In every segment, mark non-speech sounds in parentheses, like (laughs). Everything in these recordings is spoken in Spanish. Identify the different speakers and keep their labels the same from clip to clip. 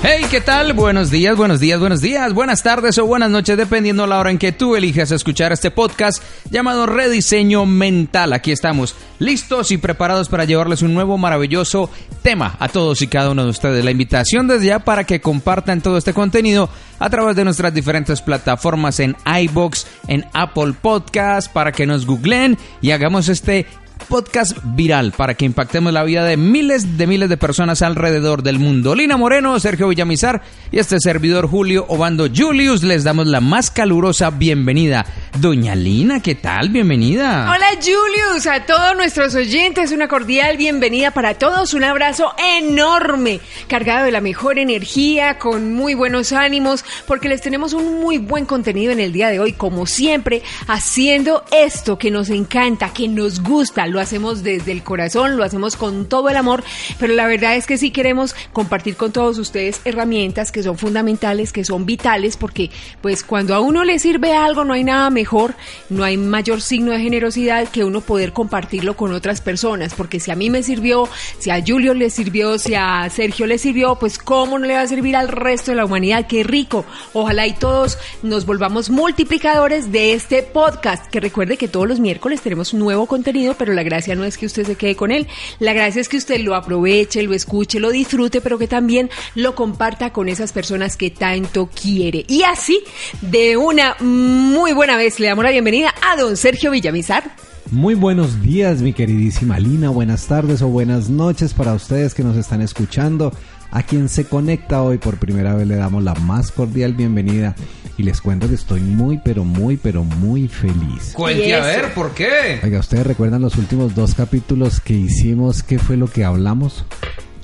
Speaker 1: Hey, ¿qué tal? Buenos días, buenos días, buenos días, buenas tardes o buenas noches, dependiendo la hora en que tú elijas escuchar este podcast llamado Rediseño Mental. Aquí estamos, listos y preparados para llevarles un nuevo maravilloso tema a todos y cada uno de ustedes. La invitación desde ya para que compartan todo este contenido a través de nuestras diferentes plataformas en iBox, en Apple Podcast, para que nos googleen y hagamos este podcast viral para que impactemos la vida de miles de miles de personas alrededor del mundo. Lina Moreno, Sergio Villamizar y este servidor Julio Obando Julius les damos la más calurosa bienvenida. Doña Lina, ¿qué tal? Bienvenida.
Speaker 2: Hola Julius, a todos nuestros oyentes una cordial bienvenida para todos, un abrazo enorme, cargado de la mejor energía, con muy buenos ánimos, porque les tenemos un muy buen contenido en el día de hoy, como siempre, haciendo esto que nos encanta, que nos gusta, lo hacemos desde el corazón, lo hacemos con todo el amor, pero la verdad es que sí queremos compartir con todos ustedes herramientas que son fundamentales, que son vitales, porque pues cuando a uno le sirve algo no hay nada mejor, no hay mayor signo de generosidad que uno poder compartirlo con otras personas, porque si a mí me sirvió, si a Julio le sirvió, si a Sergio le sirvió, pues cómo no le va a servir al resto de la humanidad, qué rico. Ojalá y todos nos volvamos multiplicadores de este podcast, que recuerde que todos los miércoles tenemos nuevo contenido, pero la gracia no es que usted se quede con él, la gracia es que usted lo aproveche, lo escuche, lo disfrute, pero que también lo comparta con esas personas que tanto quiere. Y así, de una muy buena vez, le damos la bienvenida a don Sergio Villamizar.
Speaker 3: Muy buenos días, mi queridísima Lina. Buenas tardes o buenas noches para ustedes que nos están escuchando. A quien se conecta hoy por primera vez le damos la más cordial bienvenida y les cuento que estoy muy, pero muy, pero muy feliz.
Speaker 1: Cuente a ver, ¿por qué?
Speaker 3: Oiga, ¿ustedes recuerdan los últimos dos capítulos que hicimos? ¿Qué fue lo que hablamos?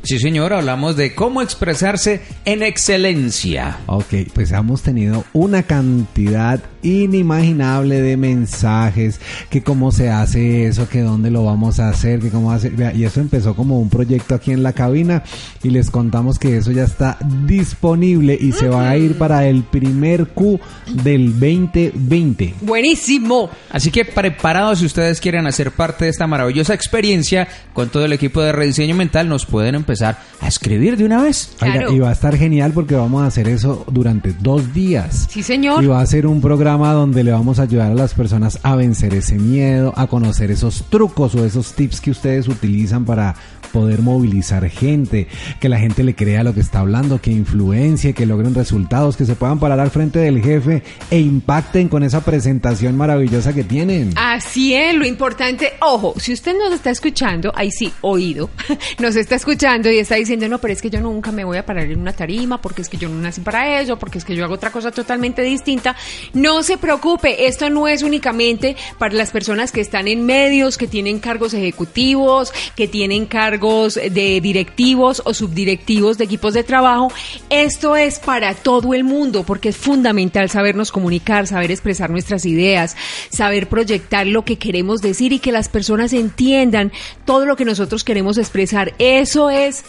Speaker 1: Sí, señor, hablamos de cómo expresarse en excelencia.
Speaker 3: Ok, pues hemos tenido una cantidad inimaginable de mensajes, que cómo se hace eso, que dónde lo vamos a hacer, que cómo hacer, y eso empezó como un proyecto aquí en la cabina y les contamos que eso ya está disponible y se va a ir para el primer Q del 2020.
Speaker 2: Buenísimo.
Speaker 1: Así que preparados si ustedes quieren hacer parte de esta maravillosa experiencia con todo el equipo de rediseño mental, nos pueden empezar a escribir de una vez.
Speaker 3: Oiga,
Speaker 2: Claro.
Speaker 3: y va a estar genial porque vamos a hacer eso durante dos días.
Speaker 2: Sí, señor.
Speaker 3: Y va a ser un programa donde le vamos a ayudar a las personas a vencer ese miedo, a conocer esos trucos o esos tips que ustedes utilizan para poder movilizar gente, que la gente le crea lo que está hablando, que influencie, que logren resultados, que se puedan parar al frente del jefe e impacten con esa presentación maravillosa que tienen.
Speaker 2: Así es, lo importante, ojo, si usted nos está escuchando, ahí sí, oído, (laughs) nos está escuchando y está diciendo, no, pero es que yo nunca me voy a parar en una tarima, porque es que yo no nací para eso, porque es que yo hago otra cosa totalmente distinta, no se preocupe, esto no es únicamente para las personas que están en medios, que tienen cargos ejecutivos, que tienen cargos de directivos o subdirectivos de equipos de trabajo, esto es para todo el mundo, porque es fundamental sabernos comunicar, saber expresar nuestras ideas, saber proyectar lo que queremos decir y que las personas entiendan todo lo que nosotros queremos expresar. Eso es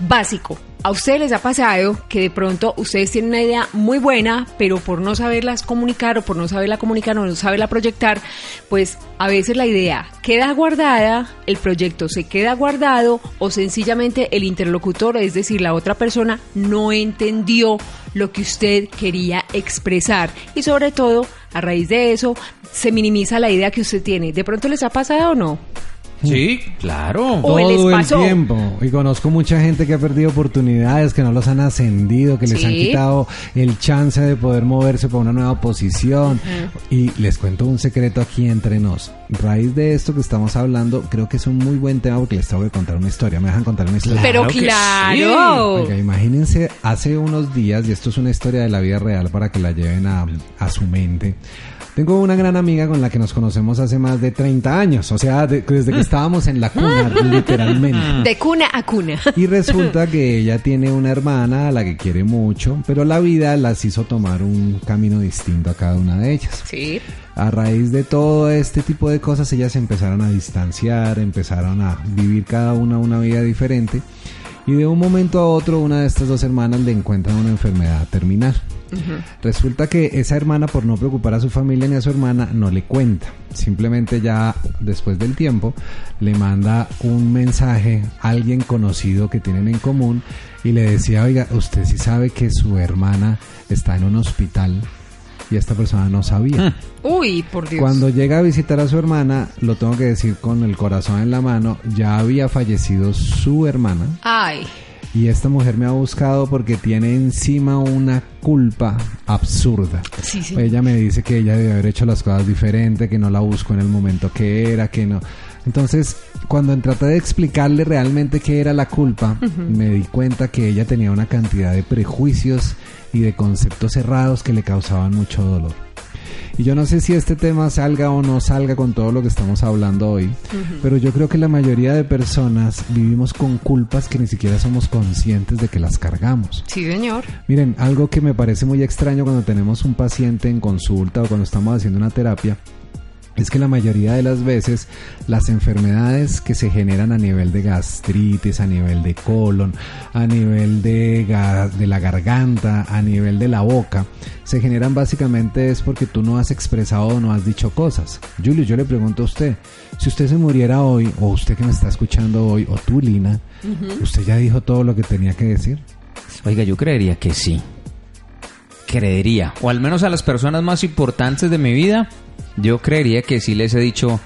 Speaker 2: básico. A ustedes les ha pasado que de pronto ustedes tienen una idea muy buena, pero por no saberlas comunicar o por no saberla comunicar o no saberla proyectar, pues a veces la idea queda guardada, el proyecto se queda guardado o sencillamente el interlocutor, es decir, la otra persona, no entendió lo que usted quería expresar. Y sobre todo, a raíz de eso, se minimiza la idea que usted tiene. ¿De pronto les ha pasado o no?
Speaker 1: Sí, claro.
Speaker 2: O les
Speaker 3: Todo el tiempo. Y conozco mucha gente que ha perdido oportunidades, que no los han ascendido, que les
Speaker 2: Sí.
Speaker 3: han quitado el chance de poder moverse para una nueva posición. Y les cuento un secreto aquí entre nos. Raíz de esto que estamos hablando, creo que es un muy buen tema porque les tengo que contar una historia. ¿Me dejan contar una historia?
Speaker 2: Pero
Speaker 1: que sí.
Speaker 2: claro.
Speaker 3: Oiga, imagínense, hace unos días, y esto es una historia de la vida real para que la lleven a, a su mente. Tengo una gran amiga con la que nos conocemos hace más de 30 años, o sea, de- desde que estábamos en la cuna, (laughs) literalmente.
Speaker 2: De cuna a cuna.
Speaker 3: Y resulta que ella tiene una hermana a la que quiere mucho, pero la vida las hizo tomar un camino distinto a cada una de ellas.
Speaker 2: Sí.
Speaker 3: A raíz de todo este tipo de cosas, ellas se empezaron a distanciar, empezaron a vivir cada una una vida diferente. Y de un momento a otro, una de estas dos hermanas le encuentra una enfermedad terminal. Resulta que esa hermana, por no preocupar a su familia ni a su hermana, no le cuenta. Simplemente ya después del tiempo le manda un mensaje a alguien conocido que tienen en común y le decía, oiga, usted sí sabe que su hermana está en un hospital y esta persona no sabía.
Speaker 2: Uy, por Dios.
Speaker 3: Cuando llega a visitar a su hermana, lo tengo que decir con el corazón en la mano, ya había fallecido su hermana
Speaker 2: Ay.
Speaker 3: y esta mujer me ha buscado porque tiene encima una culpa absurda.
Speaker 2: Sí, sí.
Speaker 3: Ella me dice que ella debe haber hecho las cosas diferente, que no la buscó en el momento que era, que no. Entonces, cuando traté de explicarle realmente qué era la culpa, me di cuenta que ella tenía una cantidad de prejuicios y de conceptos cerrados que le causaban mucho dolor. Y yo no sé si este tema salga o no salga con todo lo que estamos hablando hoy, pero yo creo que la mayoría de personas vivimos con culpas que ni siquiera somos conscientes de que las cargamos.
Speaker 2: Sí, señor.
Speaker 3: Miren, algo que me parece muy extraño cuando tenemos un paciente en consulta o cuando estamos haciendo una terapia es que la mayoría de las veces las enfermedades que se generan a nivel de gastritis, a nivel de colon, a nivel de, de la garganta, a nivel de la boca, se generan básicamente es porque tú no has expresado o no has dicho cosas. Julio, yo le pregunto a usted, si usted se muriera hoy, o usted que me está escuchando hoy, o tú, Lina, ¿usted ya dijo todo lo que tenía que decir?
Speaker 1: Oiga, yo creería que sí. Creería. O al menos a las personas más importantes de mi vida, yo creería que sí les he dicho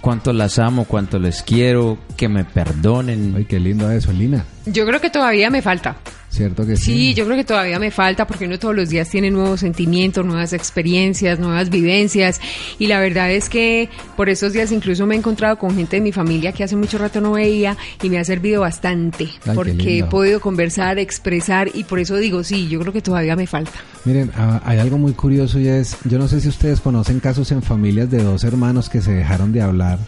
Speaker 1: cuánto las amo, cuánto les quiero, que me perdonen.
Speaker 3: Ay, qué lindo eso, Lina.
Speaker 2: Yo creo que todavía me falta.
Speaker 3: ¿Cierto que sí?
Speaker 2: Sí, yo creo que todavía me falta porque uno todos los días tiene nuevos sentimientos, nuevas experiencias, nuevas vivencias y la verdad es que por estos días incluso me he encontrado con gente de mi familia que hace mucho rato no veía y me ha servido bastante porque he podido conversar, expresar y por eso digo, sí, yo creo que todavía me falta.
Speaker 3: Miren, ah, hay algo muy curioso y es, yo no sé si ustedes conocen casos en familias de dos hermanos que se dejaron de hablar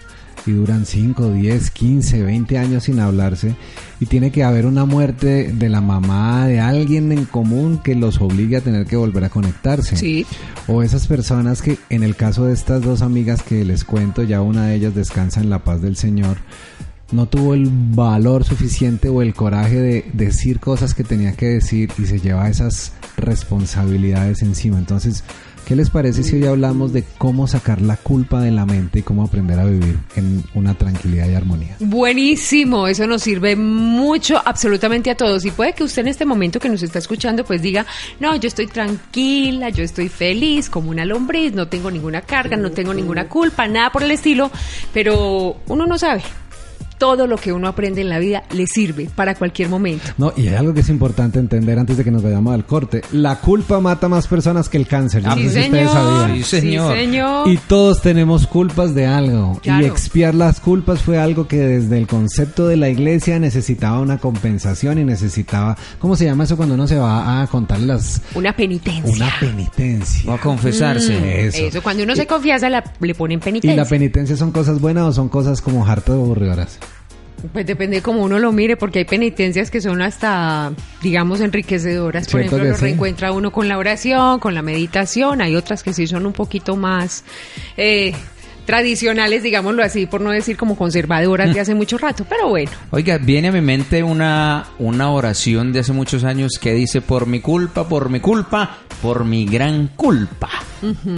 Speaker 3: y duran 5, 10, 15, 20 años sin hablarse y tiene que haber una muerte de la mamá de alguien en común que los obligue a tener que volver a conectarse.
Speaker 2: Sí.
Speaker 3: O esas personas que en el caso de estas dos amigas que les cuento, ya una de ellas descansa en la paz del Señor, no tuvo el valor suficiente o el coraje de decir cosas que tenía que decir y se lleva esas responsabilidades encima. Entonces, ¿qué les parece si hoy hablamos de cómo sacar la culpa de la mente y cómo aprender a vivir en una tranquilidad y armonía?
Speaker 2: Buenísimo, eso nos sirve mucho absolutamente a todos y puede que usted en este momento que nos está escuchando pues diga, no, yo estoy tranquila, yo estoy feliz como una lombriz, no tengo ninguna carga, no tengo ninguna culpa, nada por el estilo, pero uno no sabe. Todo lo que uno aprende en la vida le sirve para cualquier momento.
Speaker 3: No, y hay algo que es importante entender antes de que nos vayamos al corte. La culpa mata más personas que el cáncer. Yo no
Speaker 2: sí,
Speaker 3: sé si
Speaker 2: señor.
Speaker 3: ustedes sabían.
Speaker 1: Sí, señor.
Speaker 2: Sí, señor.
Speaker 3: Y todos tenemos culpas de algo.
Speaker 2: Claro.
Speaker 3: Y expiar las culpas fue algo que desde el concepto de la iglesia necesitaba una compensación y necesitaba, ¿cómo se llama eso cuando uno se va a contar las
Speaker 2: Una penitencia.
Speaker 3: una penitencia?
Speaker 1: O a confesarse.
Speaker 3: Eso.
Speaker 2: Eso, cuando uno se confiesa la- le ponen
Speaker 3: ¿Y
Speaker 2: penitencia.
Speaker 3: la penitencia son cosas buenas o son cosas como hartas o aburridoras?
Speaker 2: Pues depende de cómo uno lo mire, porque hay penitencias que son hasta, digamos, enriquecedoras. Por
Speaker 3: Cierto
Speaker 2: ejemplo, lo
Speaker 3: sí.
Speaker 2: reencuentra uno con la oración, con la meditación. Hay otras que sí son un poquito más, eh, tradicionales, digámoslo así, por no decir como conservadoras de (laughs) hace mucho rato, pero bueno.
Speaker 1: Oiga, viene a mi mente una, una oración de hace muchos años que dice, por mi culpa, por mi culpa, por mi gran culpa.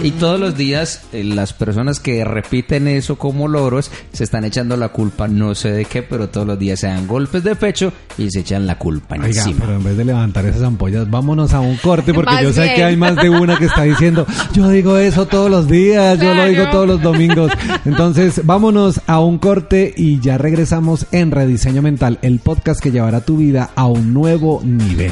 Speaker 1: Y todos los días eh, las personas que repiten eso como loros se están echando la culpa, no sé de qué, pero todos los días se dan golpes de pecho y se echan la culpa
Speaker 3: Oiga,
Speaker 1: encima.
Speaker 3: pero en vez de levantar esas ampollas, vámonos a un corte porque
Speaker 2: Más
Speaker 3: yo sé
Speaker 2: bien.
Speaker 3: que hay más de una que está diciendo, yo digo eso todos los días, yo lo digo todos los domingos. Entonces, vámonos a un corte y ya regresamos en Rediseño Mental, el podcast que llevará tu vida a un nuevo nivel.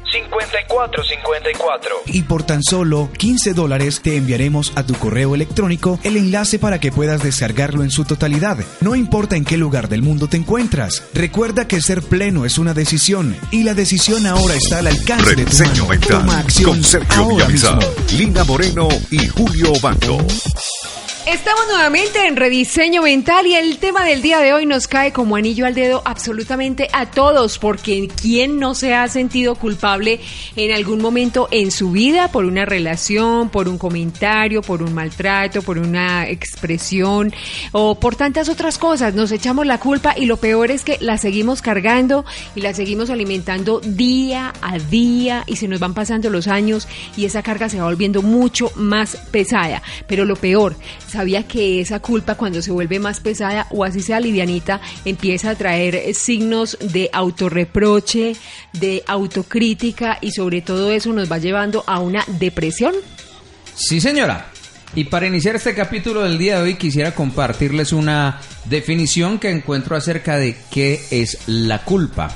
Speaker 4: 54 54.
Speaker 5: y por tan solo 15 dólares te enviaremos a tu correo electrónico el enlace para que puedas descargarlo en su totalidad. No importa en qué lugar del mundo te encuentras. Recuerda que ser pleno es una decisión y la decisión ahora está al alcance de tu mano.
Speaker 6: Mental
Speaker 5: Toma acción
Speaker 6: con Sergio
Speaker 5: ahora mismo.
Speaker 6: Lina Moreno y Julio Bando.
Speaker 2: Estamos nuevamente en Rediseño Mental y el tema del día de hoy nos cae como anillo al dedo absolutamente a todos, porque ¿quién no se ha sentido culpable en algún momento en su vida por una relación, por un comentario, por un maltrato, por una expresión o por tantas otras cosas? Nos echamos la culpa y lo peor es que la seguimos cargando y la seguimos alimentando día a día y se nos van pasando los años y esa carga se va volviendo mucho más pesada. Pero lo peor, sabía que esa culpa cuando se vuelve más pesada o así sea livianita, empieza a traer eh, signos de autorreproche, de autocrítica y sobre todo eso nos va llevando a una depresión.
Speaker 1: Sí, señora. Y para iniciar este capítulo del día de hoy quisiera compartirles una definición que encuentro acerca de qué es la culpa.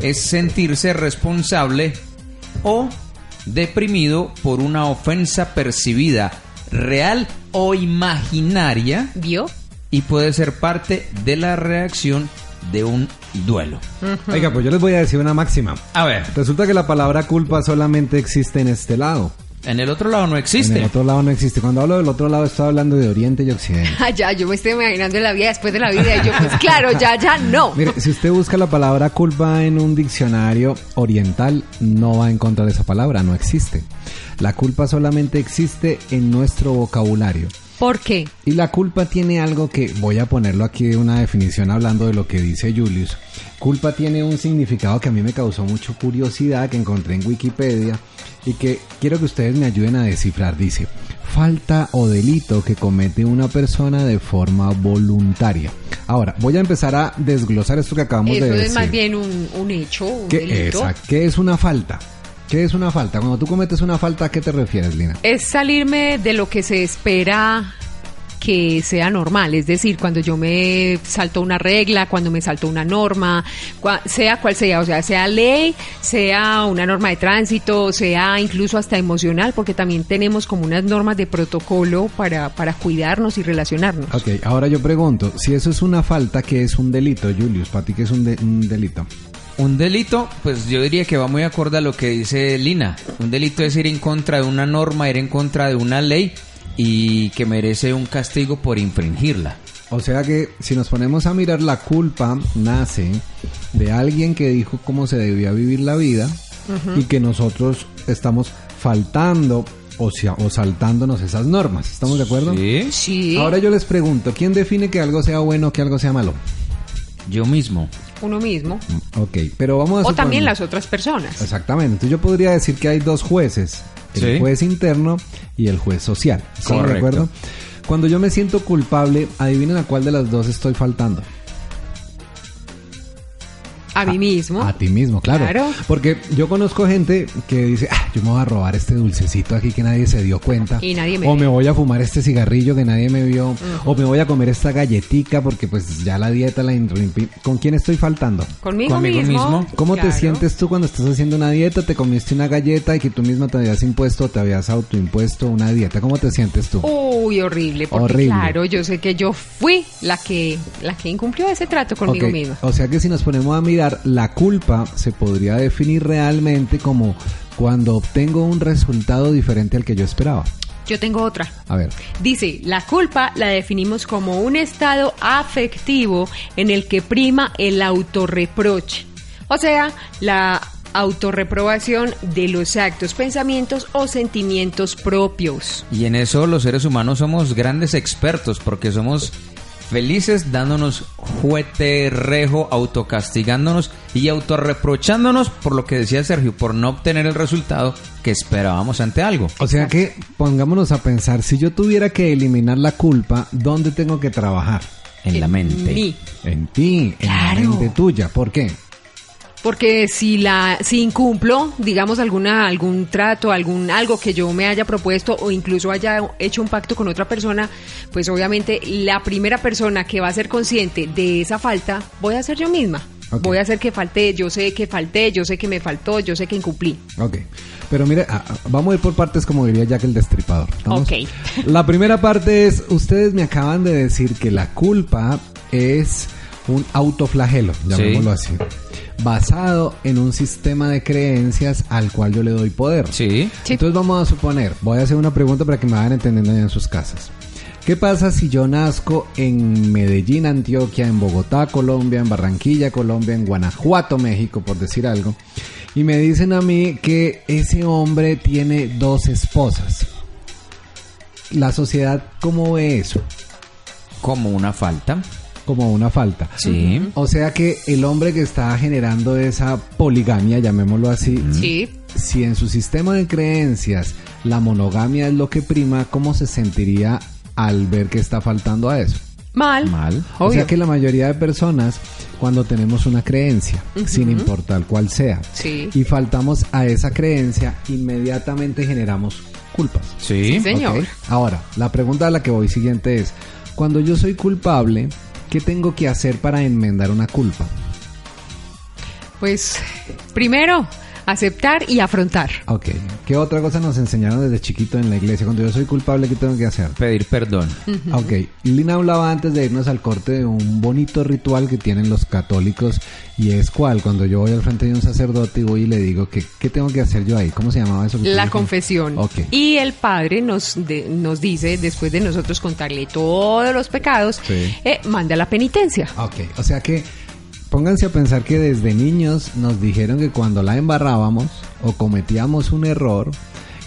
Speaker 1: Es sentirse responsable o deprimido por una ofensa percibida, real o imaginaria,
Speaker 2: ¿Vio?
Speaker 1: y puede ser parte de la reacción de un duelo.
Speaker 3: Oiga, pues yo les voy a decir una máxima.
Speaker 1: A ver,
Speaker 3: Resulta que la palabra culpa solamente existe en este lado.
Speaker 1: En el otro lado no
Speaker 3: En
Speaker 1: existe.
Speaker 3: el otro lado no existe. Cuando hablo del otro lado estoy hablando de Oriente y Occidente.
Speaker 2: Ah, (laughs) ya, yo me estoy imaginando la vida después de la vida y yo, pues claro, ya, ya, no.
Speaker 3: Mire, si usted busca la palabra culpa en un diccionario oriental, no va a encontrar esa palabra, no existe. La culpa solamente existe en nuestro vocabulario.
Speaker 2: ¿Por qué?
Speaker 3: Y la culpa tiene algo que voy a ponerlo aquí de una definición hablando de lo que dice Julius. Culpa tiene un significado que a mí me causó mucha curiosidad que encontré en Wikipedia y que quiero que ustedes me ayuden a descifrar. Dice, falta o delito que comete una persona de forma voluntaria. Ahora, voy a empezar a desglosar esto que acabamos
Speaker 2: Eso
Speaker 3: de decir.
Speaker 2: es más bien un, un hecho, un
Speaker 3: ¿Qué,
Speaker 2: delito.
Speaker 3: exacto. ¿Qué es una falta? ¿Qué es una falta? Cuando tú cometes una falta, ¿a qué te refieres, Lina?
Speaker 2: Es salirme de lo que se espera que sea normal, es decir, cuando yo me salto una regla, cuando me salto una norma, cua- sea cual sea, o sea, sea ley, sea una norma de tránsito, sea incluso hasta emocional, porque también tenemos como unas normas de protocolo para, para cuidarnos y relacionarnos.
Speaker 3: Ok, ahora yo pregunto, si eso es una falta, ¿qué es un delito, Julius? ¿Para ti qué es un, de- un delito?
Speaker 1: Un delito, pues yo diría que va muy acorde a lo que dice Lina. Un delito es ir en contra de una norma, ir en contra de una ley y que merece un castigo por infringirla.
Speaker 3: O sea que si nos ponemos a mirar, la culpa nace de alguien que dijo cómo se debía vivir la vida y que nosotros estamos faltando o, sea, o saltándonos esas normas. ¿Estamos de acuerdo?
Speaker 1: Sí.
Speaker 2: Sí.
Speaker 3: Ahora yo les pregunto, ¿quién define que algo sea bueno o que algo sea malo?
Speaker 1: Yo mismo.
Speaker 2: uno mismo.
Speaker 3: Ok, pero vamos a
Speaker 2: O
Speaker 3: suponer-
Speaker 2: también las otras personas.
Speaker 3: Exactamente. Entonces yo podría decir que hay dos jueces. El
Speaker 1: Sí.
Speaker 3: juez interno y el juez social. ¿Estamos de
Speaker 1: Correcto.
Speaker 3: acuerdo? Cuando yo me siento culpable, adivinen a cuál de las dos estoy faltando.
Speaker 2: A mí mismo.
Speaker 3: A ti mismo, claro.
Speaker 2: Claro.
Speaker 3: Porque yo conozco gente que dice, ah, yo me voy a robar este dulcecito aquí que nadie se dio cuenta.
Speaker 2: Y nadie me
Speaker 3: O me voy a fumar este cigarrillo que nadie me vio. O me voy a comer esta galletica porque pues ya la dieta la interrumpí. ¿Con quién estoy faltando?
Speaker 2: Conmigo,
Speaker 1: Conmigo
Speaker 2: mismo.
Speaker 1: mismo.
Speaker 3: ¿Cómo
Speaker 2: Claro.
Speaker 3: te sientes tú cuando estás haciendo una dieta? Te comiste una galleta y que tú misma te habías impuesto, te habías autoimpuesto una dieta. ¿Cómo te sientes tú?
Speaker 2: Uy, horrible, porque
Speaker 3: Horrible.
Speaker 2: claro, yo sé que yo fui la que la que incumplió ese trato conmigo
Speaker 3: Ok,
Speaker 2: misma.
Speaker 3: O sea que si nos ponemos a mirar, la culpa se podría definir realmente como cuando obtengo un resultado diferente al que yo esperaba.
Speaker 2: Yo tengo otra.
Speaker 3: A ver.
Speaker 2: Dice, la culpa la definimos como un estado afectivo en el que prima el autorreproche. O sea, la autorreprobación de los actos, pensamientos o sentimientos propios.
Speaker 1: Y en eso los seres humanos somos grandes expertos porque somos felices dándonos juete, rejo, autocastigándonos y autorreprochándonos por lo que decía Sergio, por no obtener el resultado que esperábamos ante algo.
Speaker 3: O sea que pongámonos a pensar, si yo tuviera que eliminar la culpa, ¿dónde tengo que trabajar?
Speaker 1: En la mente.
Speaker 2: mí.
Speaker 3: En ti, en la mente tuya. ¿Por qué?
Speaker 2: Porque si la si incumplo, digamos alguna algún trato, algún algo que yo me haya propuesto o incluso haya hecho un pacto con otra persona, pues obviamente la primera persona que va a ser consciente de esa falta voy a ser yo misma. Voy a hacer que falté, yo sé que falté, yo sé que me faltó, yo sé que incumplí.
Speaker 3: Ok. Pero mire, vamos a ir por partes como diría Jack el Destripador. ¿estamos?
Speaker 2: Ok. (laughs)
Speaker 3: La primera parte es, ustedes me acaban de decir que la culpa es un autoflagelo, llamémoslo así, basado en un sistema de creencias al cual yo le doy poder.
Speaker 1: Sí.
Speaker 2: Sí.
Speaker 3: Entonces vamos a suponer, voy a hacer una pregunta para que me vayan entendiendo allá en sus casas. ¿Qué pasa si yo nazco en Medellín, Antioquia, en Bogotá, Colombia, en Barranquilla, Colombia, en Guanajuato, México, por decir algo? Y me dicen a mí que ese hombre tiene dos esposas. ¿La sociedad cómo ve eso?
Speaker 1: Como una falta.
Speaker 3: Como una falta.
Speaker 1: Sí.
Speaker 3: O sea que el hombre que está generando esa poligamia, llamémoslo así,
Speaker 2: Sí.
Speaker 3: si en su sistema de creencias la monogamia es lo que prima, ¿cómo se sentiría al ver que está faltando a eso?
Speaker 2: Mal.
Speaker 1: Mal.
Speaker 3: O sea que la mayoría de personas, cuando tenemos una creencia, sin importar cuál sea,
Speaker 2: Sí.
Speaker 3: y faltamos a esa creencia, inmediatamente generamos culpas.
Speaker 1: Sí.
Speaker 2: Sí, señor.
Speaker 3: Ahora, la pregunta a la que voy siguiente es, cuando yo soy culpable, ¿qué tengo que hacer para enmendar una culpa?
Speaker 2: Pues primero, aceptar y afrontar.
Speaker 3: Ok. ¿Qué otra cosa nos enseñaron desde chiquito en la iglesia? Cuando yo soy culpable, ¿qué tengo que hacer?
Speaker 1: Pedir perdón.
Speaker 3: Ok, Lina hablaba antes de irnos al corte de un bonito ritual que tienen los católicos y es cuál, cuando yo voy al frente de un sacerdote y voy y le digo que qué tengo que hacer yo ahí, ¿cómo se llamaba eso?
Speaker 2: La confesión.
Speaker 3: Ok.
Speaker 2: Y el Padre nos, de- nos dice, después de nosotros contarle todos los pecados,
Speaker 3: Sí.
Speaker 2: eh, manda la penitencia.
Speaker 3: Ok, o sea que pónganse a pensar que desde niños nos dijeron que cuando la embarrábamos o cometíamos un error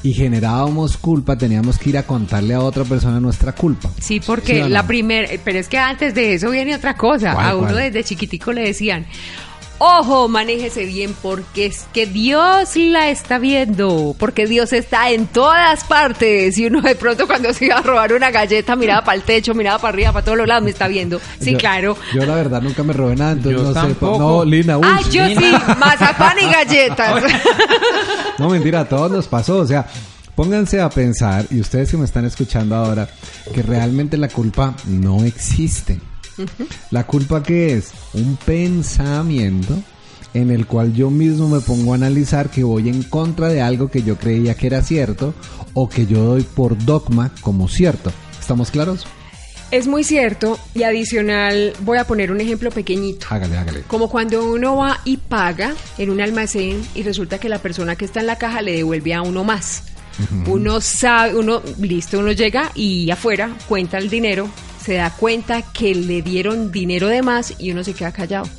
Speaker 3: y generábamos culpa, teníamos que ir a contarle a otra persona nuestra culpa.
Speaker 2: Sí, porque
Speaker 3: ¿Sí o no?
Speaker 2: la primera, pero es que antes de eso viene otra cosa.
Speaker 3: ¿Cuál,
Speaker 2: a uno
Speaker 3: cuál?
Speaker 2: desde chiquitico le decían, ojo, manéjese bien porque es que Dios la está viendo, porque Dios está en todas partes. Y uno de pronto cuando se iba a robar una galleta miraba para el techo, miraba para arriba, para todos los lados, me está viendo. Sí,
Speaker 3: Yo-
Speaker 2: claro.
Speaker 3: Yo la verdad nunca me robé nada, entonces
Speaker 1: Yo
Speaker 3: no sé.
Speaker 1: tampoco.
Speaker 3: No, Lina, uy,
Speaker 2: Ay, yo sí, mazapán y galletas. (laughs)
Speaker 3: No, mentira, a todos nos pasó. O sea, pónganse a pensar, y ustedes que me están escuchando ahora, que realmente la culpa no existe. La culpa que es un pensamiento en el cual yo mismo me pongo a analizar que voy en contra de algo que yo creía que era cierto o que yo doy por dogma como cierto. ¿Estamos claros?
Speaker 2: Es muy cierto y adicional voy a poner un ejemplo pequeñito.
Speaker 3: Hágale, hágale.
Speaker 2: Como cuando uno va y paga en un almacén y resulta que la persona que está en la caja le devuelve a uno más. Uno sabe, uno, listo, uno llega y afuera cuenta el dinero, se da cuenta que le dieron dinero de más y uno se queda callado.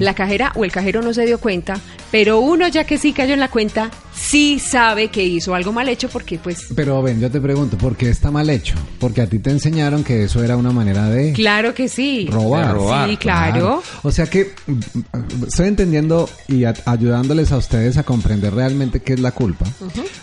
Speaker 2: La cajera o el cajero no se dio cuenta, pero uno ya que sí cayó en la cuenta, sí sabe que hizo algo mal hecho porque pues...
Speaker 3: Pero ven, yo te pregunto, ¿por qué está mal hecho? Porque a ti te enseñaron que eso era una manera de...
Speaker 2: Claro que sí.
Speaker 3: Robar.
Speaker 2: Sí, claro.
Speaker 3: O sea que estoy entendiendo y a- ayudándoles a ustedes a comprender realmente qué es la culpa,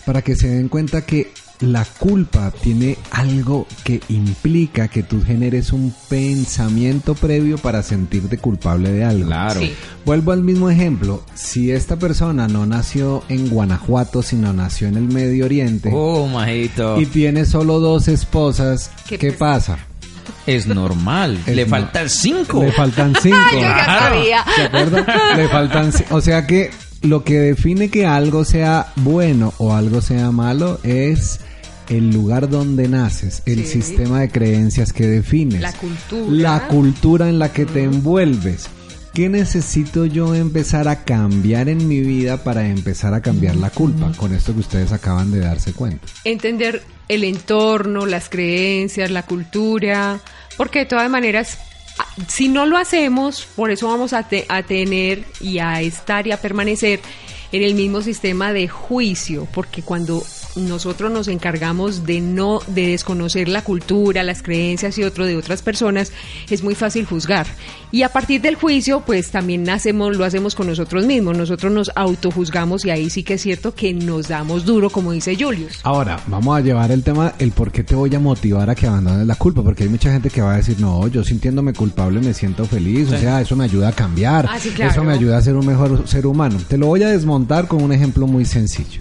Speaker 3: para que se den cuenta que la culpa tiene algo que implica que tú generes un pensamiento previo para sentirte culpable de algo.
Speaker 1: Claro.
Speaker 2: Sí.
Speaker 3: Vuelvo al mismo ejemplo, si esta persona no nació en Guanajuato, sino nació en el Medio Oriente
Speaker 1: Oh, majito.
Speaker 3: y tiene solo dos esposas,
Speaker 2: Qué
Speaker 3: ¿qué
Speaker 2: pes-
Speaker 3: pasa?
Speaker 1: Es normal.
Speaker 3: Es
Speaker 1: Le
Speaker 3: no-
Speaker 1: faltan cinco.
Speaker 3: Le faltan cinco. (laughs)
Speaker 2: Yo ya sabía.
Speaker 3: ¿Se acuerdan? Le faltan. O sea que lo que define que algo sea bueno o algo sea malo es el lugar donde naces, el
Speaker 2: Sí.
Speaker 3: sistema de creencias que defines,
Speaker 2: La cultura.
Speaker 3: la cultura en la que te envuelves. ¿Qué necesito yo empezar a cambiar en mi vida para empezar a cambiar la culpa? Con esto que ustedes acaban de darse cuenta.
Speaker 2: entender el entorno, las creencias, la cultura, porque de todas maneras, si no lo hacemos, por eso vamos a, te- a tener y a estar y a permanecer en el mismo sistema de juicio, porque cuando nosotros nos encargamos de no de desconocer la cultura, las creencias y otro de otras personas, es muy fácil juzgar. Y a partir del juicio, pues también hacemos, lo hacemos con nosotros mismos. Nosotros nos autojuzgamos y ahí sí que es cierto que nos damos duro, como dice Julius.
Speaker 3: Ahora, vamos a llevar el tema, el por qué te voy a motivar a que abandones la culpa, porque hay mucha gente que va a decir, no, yo sintiéndome culpable me siento feliz, o sea, eso me ayuda a cambiar,
Speaker 2: Ah, sí, claro.
Speaker 3: eso me ayuda a ser un mejor ser humano. Te lo voy a desmontar con un ejemplo muy sencillo.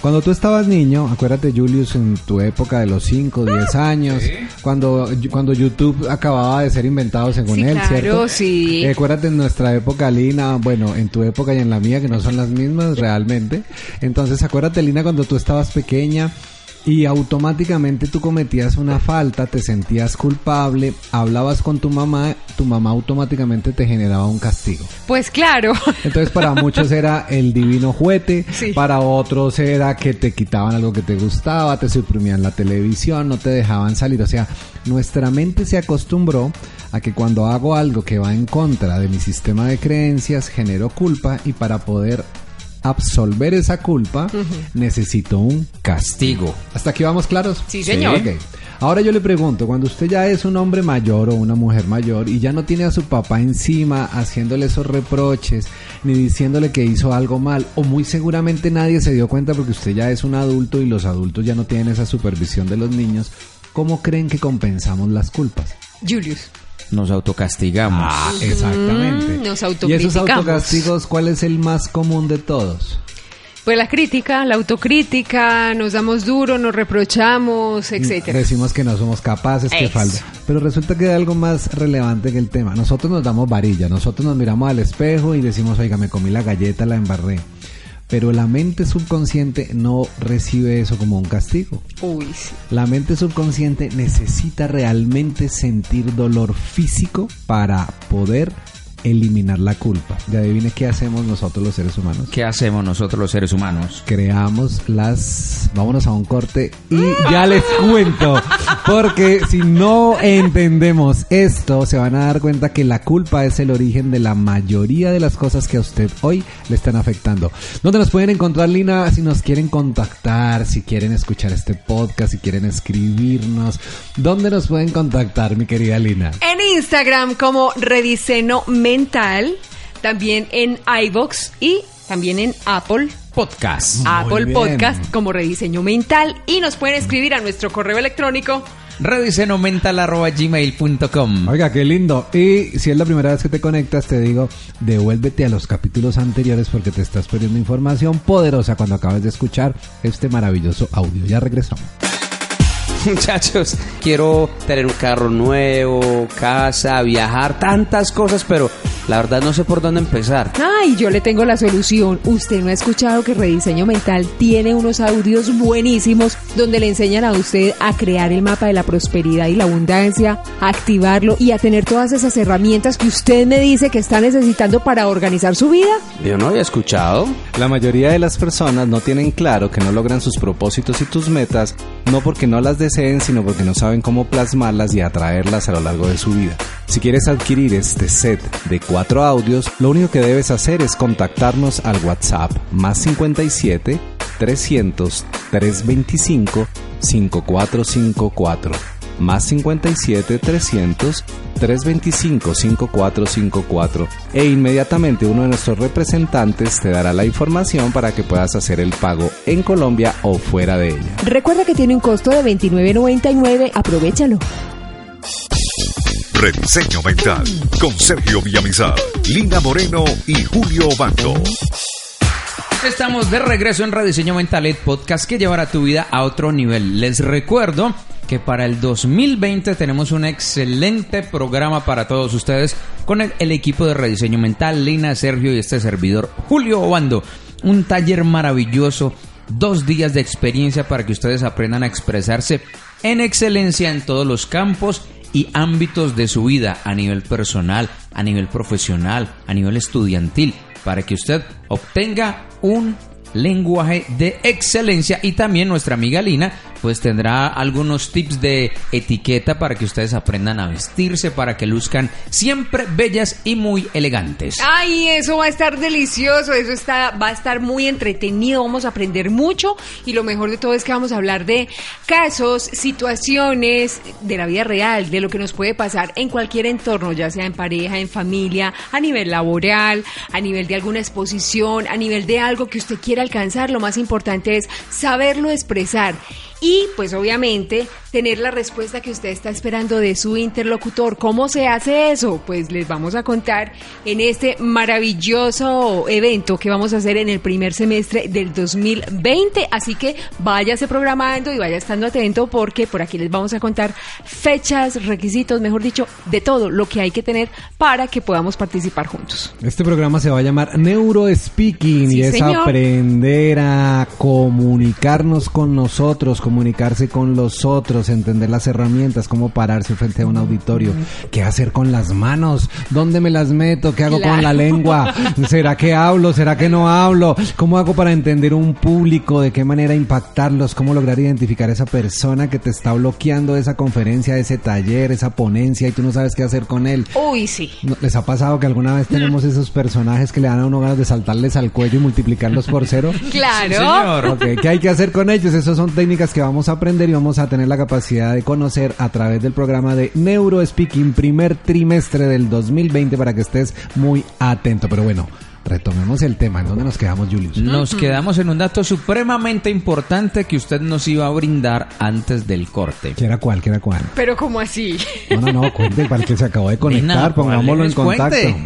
Speaker 3: Cuando tú estabas niño, acuérdate Julius, en tu época de los 5, 10 años, cuando, cuando YouTube acababa de ser inventado según
Speaker 2: Sí,
Speaker 3: él,
Speaker 2: claro,
Speaker 3: ¿cierto?
Speaker 2: sí.
Speaker 3: Eh, acuérdate en nuestra época, Lina, bueno, en tu época y en la mía, que no son las mismas realmente. Entonces, acuérdate, Lina, cuando tú estabas pequeña y automáticamente tú cometías una falta, te sentías culpable, hablabas con tu mamá, tu mamá automáticamente te generaba un castigo.
Speaker 2: Pues claro.
Speaker 3: Entonces para muchos era el divino juguete,
Speaker 2: Sí.
Speaker 3: para otros era que te quitaban algo que te gustaba, te suprimían la televisión, no te dejaban salir. O sea, nuestra mente se acostumbró a que cuando hago algo que va en contra de mi sistema de creencias, genero culpa y para poder absolver esa culpa necesito un castigo. ¿Hasta aquí vamos claros?
Speaker 2: Sí, señor.
Speaker 3: Ok. Ahora yo le pregunto, cuando usted ya es un hombre mayor o una mujer mayor y ya no tiene a su papá encima haciéndole esos reproches ni diciéndole que hizo algo mal o muy seguramente nadie se dio cuenta porque usted ya es un adulto y los adultos ya no tienen esa supervisión de los niños, ¿cómo creen que compensamos las culpas?
Speaker 2: Julius.
Speaker 1: Nos autocastigamos.
Speaker 3: Ah, exactamente.
Speaker 2: Mm, nos
Speaker 3: y esos autocastigos, ¿cuál es el más común de todos?
Speaker 2: Pues la crítica, la autocrítica, nos damos duro, nos reprochamos, etcétera.
Speaker 3: Decimos que no somos capaces, que
Speaker 2: Eso.
Speaker 3: falta. Pero resulta que hay algo más relevante que el tema. Nosotros nos damos varilla, nosotros nos miramos al espejo y decimos, oiga, me comí la galleta, la embarré. Pero la mente subconsciente no recibe eso como un castigo.
Speaker 2: Uy, sí.
Speaker 3: La mente subconsciente necesita realmente sentir dolor físico para poder eliminar la culpa. Y adivine qué hacemos nosotros los seres humanos.
Speaker 1: ¿Qué hacemos nosotros los seres humanos?
Speaker 3: creamos las... Vámonos a un corte y (laughs) ya les cuento. Porque si no entendemos esto, se van a dar cuenta que la culpa es el origen de la mayoría de las cosas que a usted hoy le están afectando. ¿Dónde nos pueden encontrar, Lina? Si nos quieren contactar, si quieren escuchar este podcast, si quieren escribirnos. ¿Dónde nos pueden contactar, mi querida Lina?
Speaker 2: En Instagram como Rediseno Mental, también en iVox y también en Apple.
Speaker 1: Podcast.
Speaker 2: Apple
Speaker 3: bien.
Speaker 2: Podcast como Rediseño Mental y nos pueden escribir a nuestro correo electrónico
Speaker 1: Redisenomental.gmail.com
Speaker 3: Oiga, qué lindo. Y si es la primera vez que te conectas, te digo, devuélvete a los capítulos anteriores porque te estás perdiendo información poderosa cuando acabas de escuchar este maravilloso audio. Ya regresamos. (laughs)
Speaker 7: Muchachos, quiero tener un carro nuevo, casa, viajar, tantas cosas, pero
Speaker 1: la verdad no sé por dónde empezar.
Speaker 2: Ay, yo le tengo la solución. Usted no ha escuchado que Rediseño Mental tiene unos audios buenísimos donde le enseñan a usted a crear el mapa de la prosperidad y la abundancia, a activarlo y a tener todas esas herramientas que usted me dice que está necesitando para organizar su vida.
Speaker 1: Yo no había escuchado.
Speaker 3: La mayoría de las personas no tienen claro que no logran sus propósitos y tus metas, no porque no las deseen, sino porque no saben cómo plasmarlas y atraerlas a lo largo de su vida. Si quieres adquirir este set de cuatro audios, lo único que debes hacer es contactarnos al WhatsApp más 57 300 325 5454 más 57 300 325 5454 e inmediatamente uno de nuestros representantes te dará la información para que puedas hacer el pago en Colombia o fuera de ella.
Speaker 2: Recuerda que tiene un costo de 29.99, aprovechalo.
Speaker 6: Rediseño Mental con Sergio Villamizar, Lina Moreno y Julio Bando.
Speaker 1: Estamos de regreso en Rediseño Mental, el podcast que llevará tu vida a otro nivel. Les recuerdo que para el 2020 tenemos un excelente programa para todos ustedes con el equipo de Rediseño Mental, Lina, Sergio y este servidor, Julio Obando. Un taller maravilloso, dos días de experiencia para que ustedes aprendan a expresarse en excelencia en todos los campos y ámbitos de su vida a nivel personal, a nivel profesional, a nivel estudiantil, para que usted obtenga un lenguaje de excelencia. Y también nuestra amiga Lina pues tendrá algunos tips de etiqueta para que ustedes aprendan a vestirse, para que luzcan siempre bellas y muy elegantes.
Speaker 2: Ay, eso va a estar delicioso, eso está, va a estar muy entretenido, vamos a aprender mucho y lo mejor de todo es que vamos a hablar de casos, situaciones de la vida real, de lo que nos puede pasar en cualquier entorno, ya sea en pareja, en familia, a nivel laboral, a nivel de alguna exposición, a nivel de algo que usted quiera alcanzar. Lo más importante es saberlo expresar y pues obviamente tener la respuesta que usted está esperando de su interlocutor. ¿Cómo se hace eso? Pues les vamos a contar en este maravilloso evento que vamos a hacer en el primer semestre del 2020. Así que váyase programando y vaya estando atento porque por aquí les vamos a contar fechas, requisitos, mejor dicho, de todo lo que hay que tener para que podamos participar juntos.
Speaker 3: Este programa se va a llamar Neurospeaking
Speaker 2: Sí,
Speaker 3: y es
Speaker 2: señor.
Speaker 3: aprender a comunicarnos con nosotros, comunicarse con los otros, entender las herramientas, cómo pararse frente a un auditorio, qué hacer con las manos, dónde me las meto, qué hago con la lengua, (laughs) será que hablo, será que no hablo, cómo hago para entender un público, de qué manera impactarlos, cómo lograr identificar a esa persona que te está bloqueando esa conferencia, ese taller, esa ponencia y tú no sabes qué hacer con él.
Speaker 2: Uy, sí.
Speaker 3: ¿No- ¿Les ha pasado que alguna vez tenemos esos personajes que le dan a uno ganas de saltarles al cuello y multiplicarlos por cero? (laughs)
Speaker 2: Claro.
Speaker 1: señor.
Speaker 3: Ok, ¿Qué hay que hacer con ellos? Esas son técnicas que vamos a aprender y vamos a tener la capacidad de conocer a través del programa de Neurospeaking primer trimestre del 2020 para que estés muy atento. Pero bueno, retomemos el tema. ¿En dónde nos quedamos, Julius?
Speaker 1: Nos quedamos en un dato supremamente importante que usted nos iba a brindar antes del corte.
Speaker 3: ¿Qué era cuál? ¿Qué era cuál?
Speaker 2: Pero como así?
Speaker 3: No, no, no, cuente para el que se acabó de conectar,
Speaker 1: Nena,
Speaker 3: pongámoslo en
Speaker 1: les cuente.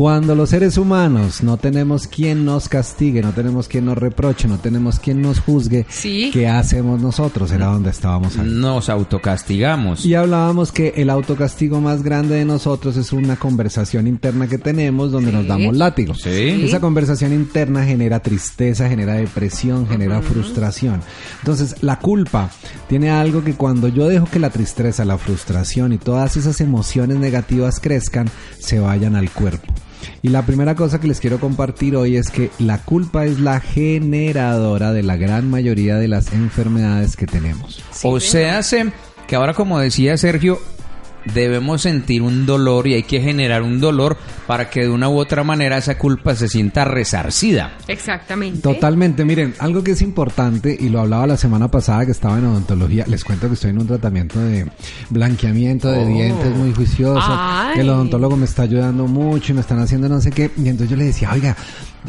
Speaker 3: Cuando los seres humanos no tenemos quien nos castigue, no tenemos quien nos reproche, no tenemos quien nos juzgue,
Speaker 2: Sí.
Speaker 3: ¿qué hacemos nosotros? Era donde estábamos ahí.
Speaker 1: Nos autocastigamos.
Speaker 3: Y hablábamos que el autocastigo más grande de nosotros es una conversación interna que tenemos donde
Speaker 2: Sí.
Speaker 3: nos damos látigos.
Speaker 1: Sí.
Speaker 3: Esa conversación interna genera tristeza, genera depresión, genera frustración. Entonces, la culpa tiene algo que cuando yo dejo que la tristeza, la frustración y todas esas emociones negativas crezcan, se vayan al cuerpo. Y la primera cosa que les quiero compartir hoy es que la culpa es la generadora de la gran mayoría de las enfermedades que tenemos.
Speaker 1: o sea, hace que ahora, como decía Sergio, debemos sentir un dolor y hay que generar un dolor para que de una u otra manera esa culpa se sienta resarcida.
Speaker 2: Exactamente.
Speaker 3: Totalmente, miren, algo que es importante y lo hablaba la semana pasada que estaba en odontología, les cuento que estoy en un tratamiento de blanqueamiento de
Speaker 1: Oh.
Speaker 3: dientes muy juicioso,
Speaker 2: Ay.
Speaker 3: que el odontólogo me está ayudando mucho y me están haciendo no sé qué, y entonces yo le decía, oiga,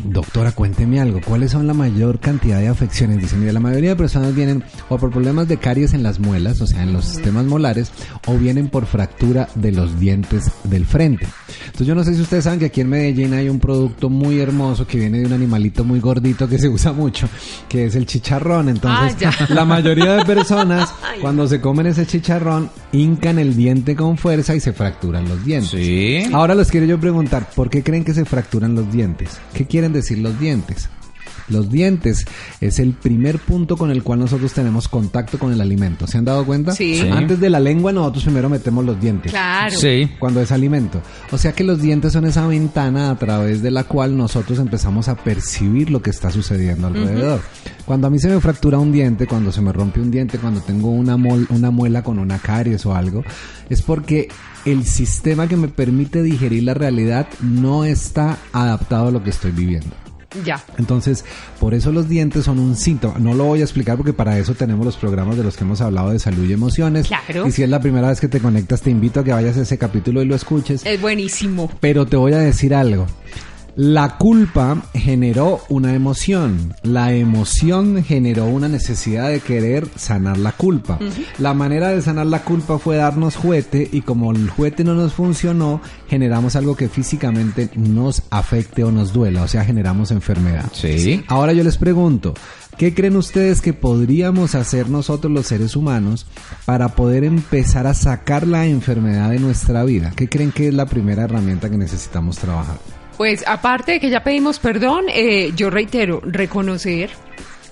Speaker 3: doctora, cuénteme algo, ¿cuáles son la mayor cantidad de afecciones? Dice, mire, la mayoría de personas vienen o por problemas de caries en las muelas, o sea, en los sistemas molares, o vienen por fractura de los dientes del frente. Entonces yo no sé si ustedes saben que aquí en Medellín hay un producto muy hermoso que viene de un animalito muy gordito que se usa mucho, que es el chicharrón. Entonces
Speaker 2: Ah, (laughs)
Speaker 3: la mayoría de personas (laughs) cuando se comen ese chicharrón hincan el diente con fuerza y se fracturan los dientes.
Speaker 1: Sí.
Speaker 3: Ahora les quiero yo preguntar, ¿por qué creen que se fracturan los dientes? ¿Qué quieren decir los dientes? Los dientes es el primer punto con el cual nosotros tenemos contacto con el alimento. ¿Se han dado cuenta?
Speaker 2: Sí.
Speaker 1: Sí.
Speaker 3: Antes de la lengua nosotros primero metemos los dientes.
Speaker 2: Claro.
Speaker 1: Sí.
Speaker 3: Cuando es alimento. O sea que los dientes son esa ventana a través de la cual nosotros empezamos a percibir lo que está sucediendo alrededor. Cuando a mí se me fractura un diente, cuando se me rompe un diente, cuando tengo una, mol- una muela con una caries o algo, es porque el sistema que me permite digerir la realidad no está adaptado a lo que estoy viviendo.
Speaker 2: Ya.
Speaker 3: Entonces, por eso los dientes son un síntoma. No lo voy a explicar porque para eso tenemos los programas de los que hemos hablado de salud y emociones.
Speaker 2: Claro.
Speaker 3: Y si es la primera vez que te conectas, te invito a que vayas a ese capítulo y lo escuches.
Speaker 2: Es buenísimo.
Speaker 3: Pero te voy a decir algo. La culpa generó una emoción. La emoción generó una necesidad de querer sanar la culpa. La manera de sanar la culpa fue darnos juguete y como el juguete no nos funcionó, generamos algo que físicamente nos afecte o nos duela, o sea, generamos enfermedad.
Speaker 1: Sí.
Speaker 3: Ahora yo les pregunto, ¿qué creen ustedes que podríamos hacer nosotros los seres humanos para poder empezar a sacar la enfermedad de nuestra vida? ¿Qué creen que es la primera herramienta que necesitamos trabajar?
Speaker 2: Pues aparte de que ya pedimos perdón, eh, yo reitero, reconocer,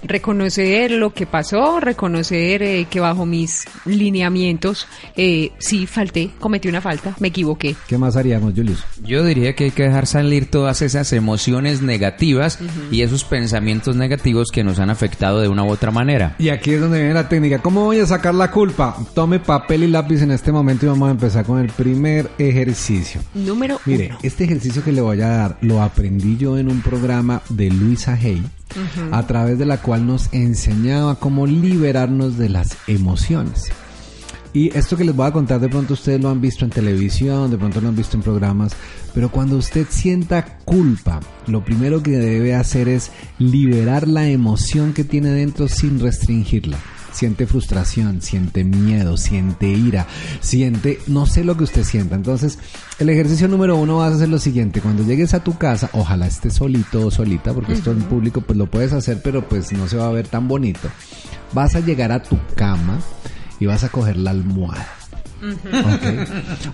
Speaker 2: reconocer lo que pasó, reconocer eh, que bajo mis lineamientos eh, sí falté, cometí una falta, me equivoqué.
Speaker 3: ¿Qué más haríamos, Julius?
Speaker 1: Yo diría que hay que dejar salir todas esas emociones negativas y esos pensamientos negativos que nos han afectado de una u otra manera.
Speaker 3: Y aquí es donde viene la técnica. ¿Cómo voy a sacar la culpa? Tome papel y lápiz en este momento y vamos a empezar con el primer ejercicio.
Speaker 2: Número
Speaker 3: Mire,
Speaker 2: uno.
Speaker 3: este ejercicio que le voy a dar lo aprendí yo en un programa de Luisa Hay, a través de la cual nos enseñaba cómo liberarnos de las emociones. Y esto que les voy a contar, de pronto ustedes lo han visto en televisión, de pronto lo han visto en programas, pero cuando usted sienta culpa, lo primero que debe hacer es liberar la emoción que tiene dentro sin restringirla. Siente frustración, siente miedo, siente ira, siente, no sé lo que usted sienta. Entonces, el ejercicio número uno vas a hacer lo siguiente. Cuando llegues a tu casa, ojalá estés solito o solita, porque esto en público pues lo puedes hacer, pero pues no se va a ver tan bonito. Vas a llegar a tu cama y vas a coger la almohada.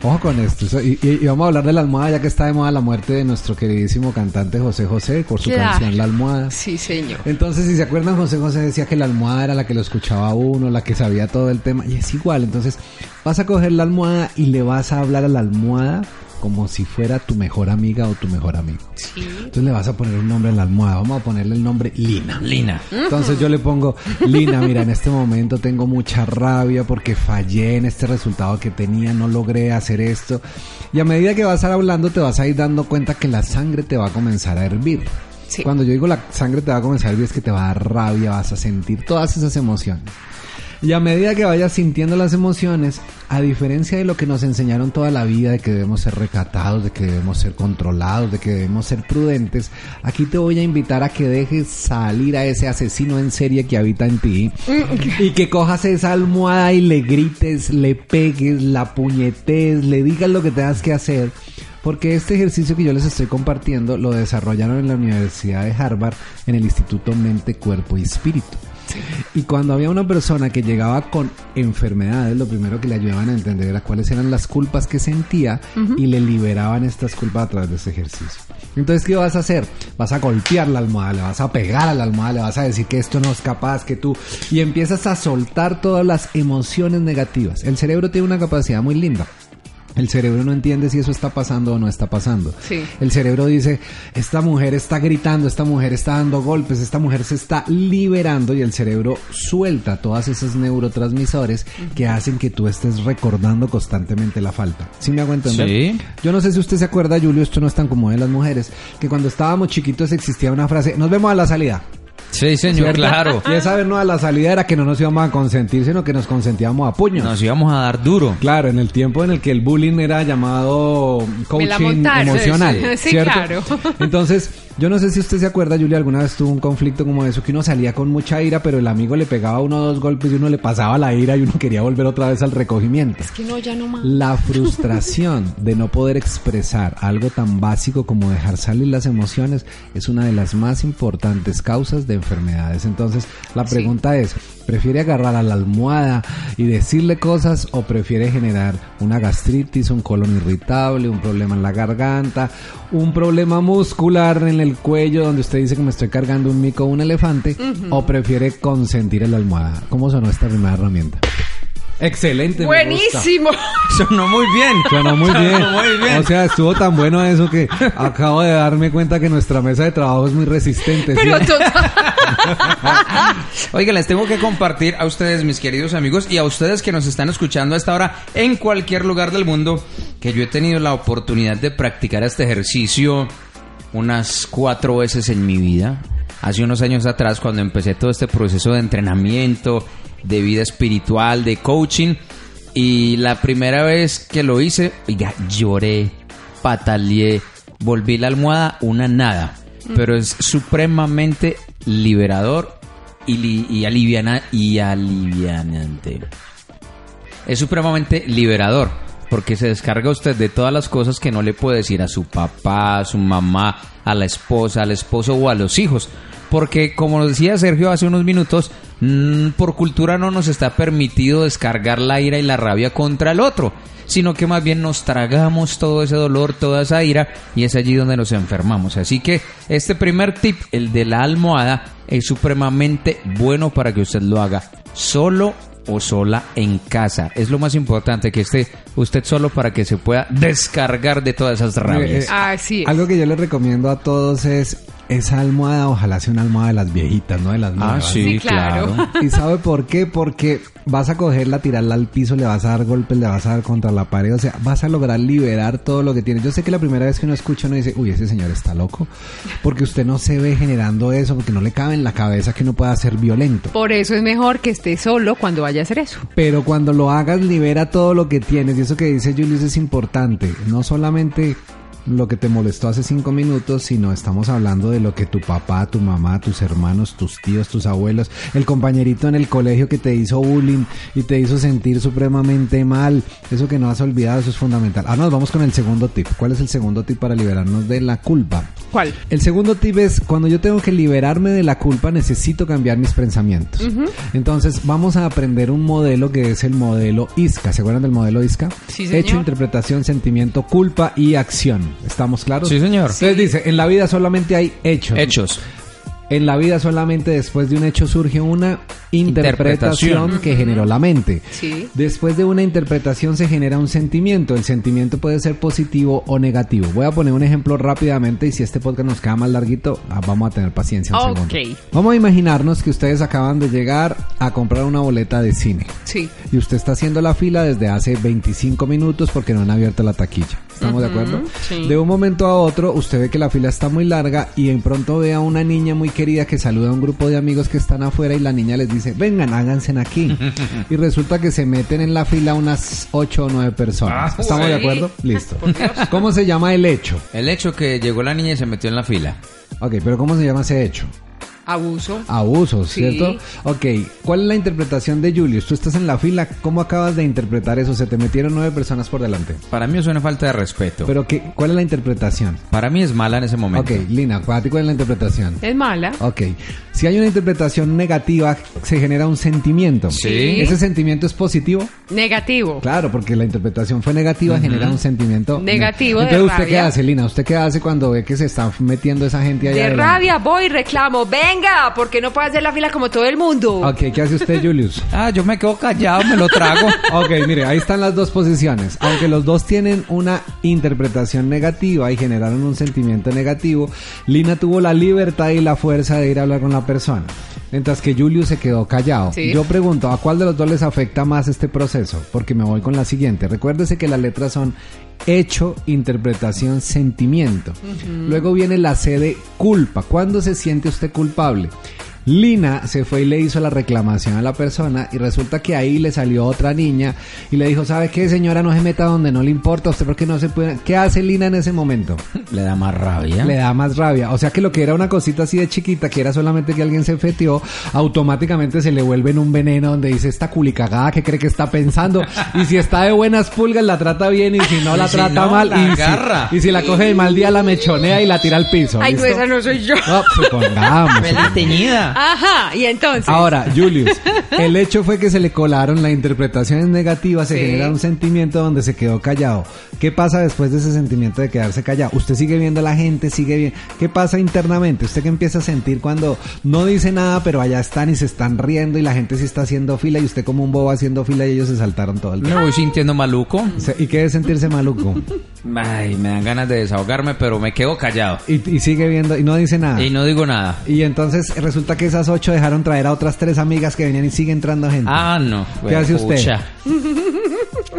Speaker 3: Ojo con esto. Y, vamos a hablar de la almohada, ya que está de moda la muerte de nuestro queridísimo cantante José José por su
Speaker 2: Claro.
Speaker 3: canción La Almohada.
Speaker 2: Sí, señor.
Speaker 3: Entonces, si se acuerdan, José José decía que la almohada era la que lo escuchaba uno, la que sabía todo el tema, y es igual. Entonces, vas a coger la almohada y le vas a hablar a la almohada como si fuera tu mejor amiga o tu mejor amigo.
Speaker 2: Sí.
Speaker 3: Entonces le vas a poner un nombre en la almohada. Vamos a ponerle el nombre Lina.
Speaker 1: Lina.
Speaker 3: Entonces yo le pongo, Lina, mira, en este momento tengo mucha rabia porque fallé en este resultado que tenía, no logré hacer esto. Y a medida que vas a ir hablando, te vas a ir dando cuenta que la sangre te va a comenzar a hervir.
Speaker 2: Sí.
Speaker 3: Cuando yo digo la sangre te va a comenzar a hervir, es que te va a dar rabia, vas a sentir todas esas emociones. Y a medida que vayas sintiendo las emociones, a diferencia de lo que nos enseñaron toda la vida, de que debemos ser recatados, de que debemos ser controlados, de que debemos ser prudentes, aquí te voy a invitar a que dejes salir a ese asesino en serie que habita en ti y que cojas esa almohada y le grites, le pegues, la puñetes, le digas lo que tengas que hacer. Porque este ejercicio que yo les estoy compartiendo lo desarrollaron en la Universidad de Harvard en el Instituto Mente, Cuerpo y Espíritu. Y cuando había una persona que llegaba con enfermedades, lo primero que le ayudaban a entender era cuáles eran las culpas que sentía y le liberaban estas culpas a través de ese ejercicio. Entonces, ¿qué vas a hacer? Vas a golpear la almohada, le vas a pegar a la almohada, le vas a decir que esto no es capaz, que tú... Y empiezas a soltar todas las emociones negativas. El cerebro tiene una capacidad muy linda. El cerebro no entiende si eso está pasando o no está pasando.
Speaker 2: Sí.
Speaker 3: El cerebro dice, esta mujer está gritando, esta mujer está dando golpes, esta mujer se está liberando y el cerebro suelta todas esos neurotransmisores que hacen que tú estés recordando constantemente la falta. ¿Sí me hago entender?
Speaker 1: Sí.
Speaker 3: Yo no sé si usted se acuerda, Julio, esto no es tan común de las mujeres, que cuando estábamos chiquitos existía una frase, nos vemos a la salida.
Speaker 1: Sí, señor,
Speaker 3: ¿cierto?
Speaker 1: claro.
Speaker 3: Y esa vez no, la salida era que no nos íbamos a consentir, sino que nos consentíamos a puños.
Speaker 1: Nos íbamos a dar duro.
Speaker 3: Claro, en el tiempo en el que el bullying era llamado coaching emocional.
Speaker 2: sí, (laughs) sí,
Speaker 3: ¿cierto?
Speaker 2: claro.
Speaker 3: Entonces, yo no sé si usted se acuerda, Julia, alguna vez tuvo un conflicto como eso, que uno salía con mucha ira, pero el amigo le pegaba uno o dos golpes y uno le pasaba la ira y uno (laughs) quería volver otra vez al recogimiento.
Speaker 2: Es que no, ya no más.
Speaker 3: La frustración de no poder expresar algo tan básico como dejar salir las emociones es una de las más importantes causas de enfermedades. Entonces, la pregunta es, ¿prefiere agarrar a la almohada y decirle cosas o prefiere generar una gastritis, un colon irritable, un problema en la garganta, un problema muscular en el cuello donde usted dice que me estoy cargando un mico o un elefante o prefiere consentir en la almohada? ¿Cómo sonó esta primera herramienta? Excelente. me gusta.
Speaker 2: Buenísimo. (laughs)
Speaker 1: Sonó muy bien.
Speaker 3: Sonó muy bien.
Speaker 1: Sonó muy bien.
Speaker 3: O sea, estuvo tan bueno eso que acabo de darme cuenta que nuestra mesa de trabajo es muy resistente. ¿sí?
Speaker 2: Pero total. (laughs)
Speaker 1: Oiga, les tengo que compartir a ustedes, mis queridos amigos, y a ustedes que nos están escuchando a esta hora en cualquier lugar del mundo, que yo he tenido la oportunidad de practicar este ejercicio unas cuatro veces en mi vida. Hace unos años atrás, cuando empecé todo este proceso de entrenamiento, de vida espiritual, de coaching, y la primera vez que lo hice, oiga, lloré, pataleé, volví la almohada una nada, pero es supremamente liberador y, li- y aliviana y alivianante. Es supremamente liberador porque se descarga usted de todas las cosas que no le puede decir a su papá, a su mamá, a la esposa, al esposo o a los hijos. Porque como nos decía Sergio hace unos minutos, mm, por cultura no nos está permitido descargar la ira y la rabia contra el otro, sino que más bien nos tragamos todo ese dolor, toda esa ira y es allí donde nos enfermamos. Así que este primer tip, el de la almohada, es supremamente bueno para que usted lo haga solo o sola en casa. Es lo más importante que esté usted solo para que se pueda descargar de todas esas rabias.
Speaker 3: Eh,
Speaker 2: Así es.
Speaker 3: Algo que yo les recomiendo a todos es esa almohada, ojalá sea una almohada de las viejitas, no de las
Speaker 1: Ah,
Speaker 3: nuevas.
Speaker 1: sí,
Speaker 2: Sí, claro.
Speaker 1: claro. (laughs)
Speaker 3: ¿Y sabe por qué? Porque vas a cogerla, tirarla al piso, le vas a dar golpes, le vas a dar contra la pared, o sea, vas a lograr liberar todo lo que tienes. Yo sé que la primera vez que uno escucha uno dice, uy, ese señor está loco, porque usted no se ve generando eso, porque no le cabe en la cabeza que uno pueda ser violento.
Speaker 2: Por eso es mejor que esté solo cuando vaya a hacer eso.
Speaker 3: Pero cuando lo hagas, libera todo lo que tienes. Y eso que dice Julius es importante. No solamente lo que te molestó hace cinco minutos, sino estamos hablando de lo que tu papá, tu mamá, tus hermanos, tus tíos, tus abuelos, el compañerito en el colegio que te hizo bullying y te hizo sentir supremamente mal. Eso que no has olvidado, eso es fundamental. Ahora nos vamos con el segundo tip. ¿Cuál es el segundo tip para liberarnos de la culpa?
Speaker 2: ¿Cuál?
Speaker 3: El segundo tip es, cuando yo tengo que liberarme de la culpa, necesito cambiar mis pensamientos. Entonces, vamos a aprender un modelo que es el modelo ISCA. ¿Se acuerdan del modelo ISCA?
Speaker 2: Sí, señor.
Speaker 3: Hecho, interpretación, sentimiento, culpa y acción. ¿Estamos claros?
Speaker 1: Sí, señor.
Speaker 3: Entonces dice, en la vida solamente hay hechos.
Speaker 1: Hechos.
Speaker 3: En la vida solamente después de un hecho surge una interpretación,
Speaker 1: Interpretación.
Speaker 3: que generó la mente.
Speaker 2: Sí.
Speaker 3: Después de una interpretación se genera un sentimiento. El sentimiento puede ser positivo o negativo. Voy a poner un ejemplo rápidamente y si este podcast nos queda más larguito, ah, vamos a tener paciencia un
Speaker 2: Ok.
Speaker 3: segundo. Vamos a imaginarnos que ustedes acaban de llegar a comprar una boleta de cine.
Speaker 2: Sí.
Speaker 3: Y usted está haciendo la fila desde hace 25 minutos porque no han abierto la taquilla. ¿Estamos de acuerdo?
Speaker 2: sí.
Speaker 3: De un momento a otro, usted ve que la fila está muy larga y en pronto ve a una niña muy querida que saluda a un grupo de amigos que están afuera y la niña les dice, vengan, háganse aquí. (laughs) y resulta que se meten en la fila unas 8 o 9 personas.
Speaker 1: Ah,
Speaker 3: ¿Estamos de acuerdo? Listo. ¿Cómo se llama el hecho?
Speaker 1: El hecho que llegó la niña y se metió en la fila.
Speaker 3: Ok, pero ¿cómo se llama ese hecho?
Speaker 2: Abuso.
Speaker 3: Abusos,
Speaker 2: Sí.
Speaker 3: ¿cierto? Ok, ¿cuál es la interpretación de Julius? Tú estás en la fila, ¿cómo acabas de interpretar eso? Se te metieron nueve personas por delante.
Speaker 1: Para mí es una falta de respeto.
Speaker 3: Pero ¿qué, ¿cuál es la interpretación?
Speaker 1: Para mí es mala en ese momento.
Speaker 3: Ok, Lina, ¿para ti cuál es la interpretación?
Speaker 2: Es mala.
Speaker 3: Ok, si hay una interpretación negativa, se genera un sentimiento.
Speaker 1: Sí.
Speaker 3: ¿Ese sentimiento es positivo?
Speaker 2: Negativo.
Speaker 3: Claro, porque la interpretación fue negativa, genera un sentimiento
Speaker 2: Negativo de
Speaker 3: Entonces, ¿usted qué hace, Lina? ¿Usted qué hace cuando ve que se está metiendo esa gente allá
Speaker 2: De
Speaker 3: adelante?
Speaker 2: rabia voy y reclamo. Venga, porque no puedo hacer la fila como todo el mundo.
Speaker 3: Ok, ¿qué hace usted, Julius? (laughs)
Speaker 1: Ah, yo me quedo callado, me lo trago. (laughs)
Speaker 3: Ok, mire, ahí están las dos posiciones. Aunque los dos tienen una interpretación negativa y generaron un sentimiento negativo, Lina tuvo la libertad y la fuerza de ir a hablar con la persona. Mientras que Julius se quedó callado.
Speaker 2: Sí.
Speaker 3: Yo pregunto, ¿a cuál de los dos les afecta más este proceso? Porque me voy con la siguiente. Recuérdese que las letras son hecho, interpretación, sentimiento. Luego viene la C de culpa. ¿Cuándo se siente usted culpable? Lina se fue y le hizo la reclamación a la persona y resulta que ahí le salió otra niña y le dijo, ¿sabe qué señora? No se meta donde no le importa, usted porque no se puede... ¿Qué hace Lina en ese momento? (laughs)
Speaker 1: Le da más rabia.
Speaker 3: Le da más rabia. O sea que lo que era una cosita así de chiquita, que era solamente que alguien se fetió, automáticamente se le vuelve en un veneno donde dice esta culicagada que cree que está pensando. (laughs) Y si está de buenas pulgas, la trata bien y si no, la
Speaker 1: si
Speaker 3: trata
Speaker 1: no,
Speaker 3: mal.
Speaker 1: la
Speaker 3: y,
Speaker 1: agarra.
Speaker 3: Si, y si la coge de mal día, la mechonea y la tira al piso.
Speaker 2: Ay, no, esa no soy yo.
Speaker 3: No, supongamos.
Speaker 1: Feliz teñida.
Speaker 2: Ajá, y entonces.
Speaker 3: Ahora, Julius, (laughs) el hecho fue que se le colaron la interpretación es negativa, se
Speaker 2: Sí.
Speaker 3: genera un sentimiento donde se quedó callado. ¿Qué pasa después de ese sentimiento de quedarse callado? Usted sigue viendo a la gente, sigue bien. ¿Qué pasa internamente? ¿Usted qué empieza a sentir cuando no dice nada, pero allá están y se están riendo y la gente sí está haciendo fila y usted como un bobo haciendo fila y ellos se saltaron todo el
Speaker 1: Me
Speaker 3: tiempo?
Speaker 1: voy sintiendo maluco.
Speaker 3: ¿Y qué es sentirse maluco?
Speaker 1: Ay, me dan ganas de desahogarme, pero me quedo callado.
Speaker 3: Y, y sigue viendo y no dice nada.
Speaker 1: Y no digo nada.
Speaker 3: Y entonces resulta que esas ocho dejaron traer a otras tres amigas que venían y sigue entrando gente.
Speaker 1: Ah, no.
Speaker 3: ¿Qué hace usted?
Speaker 1: Pucha.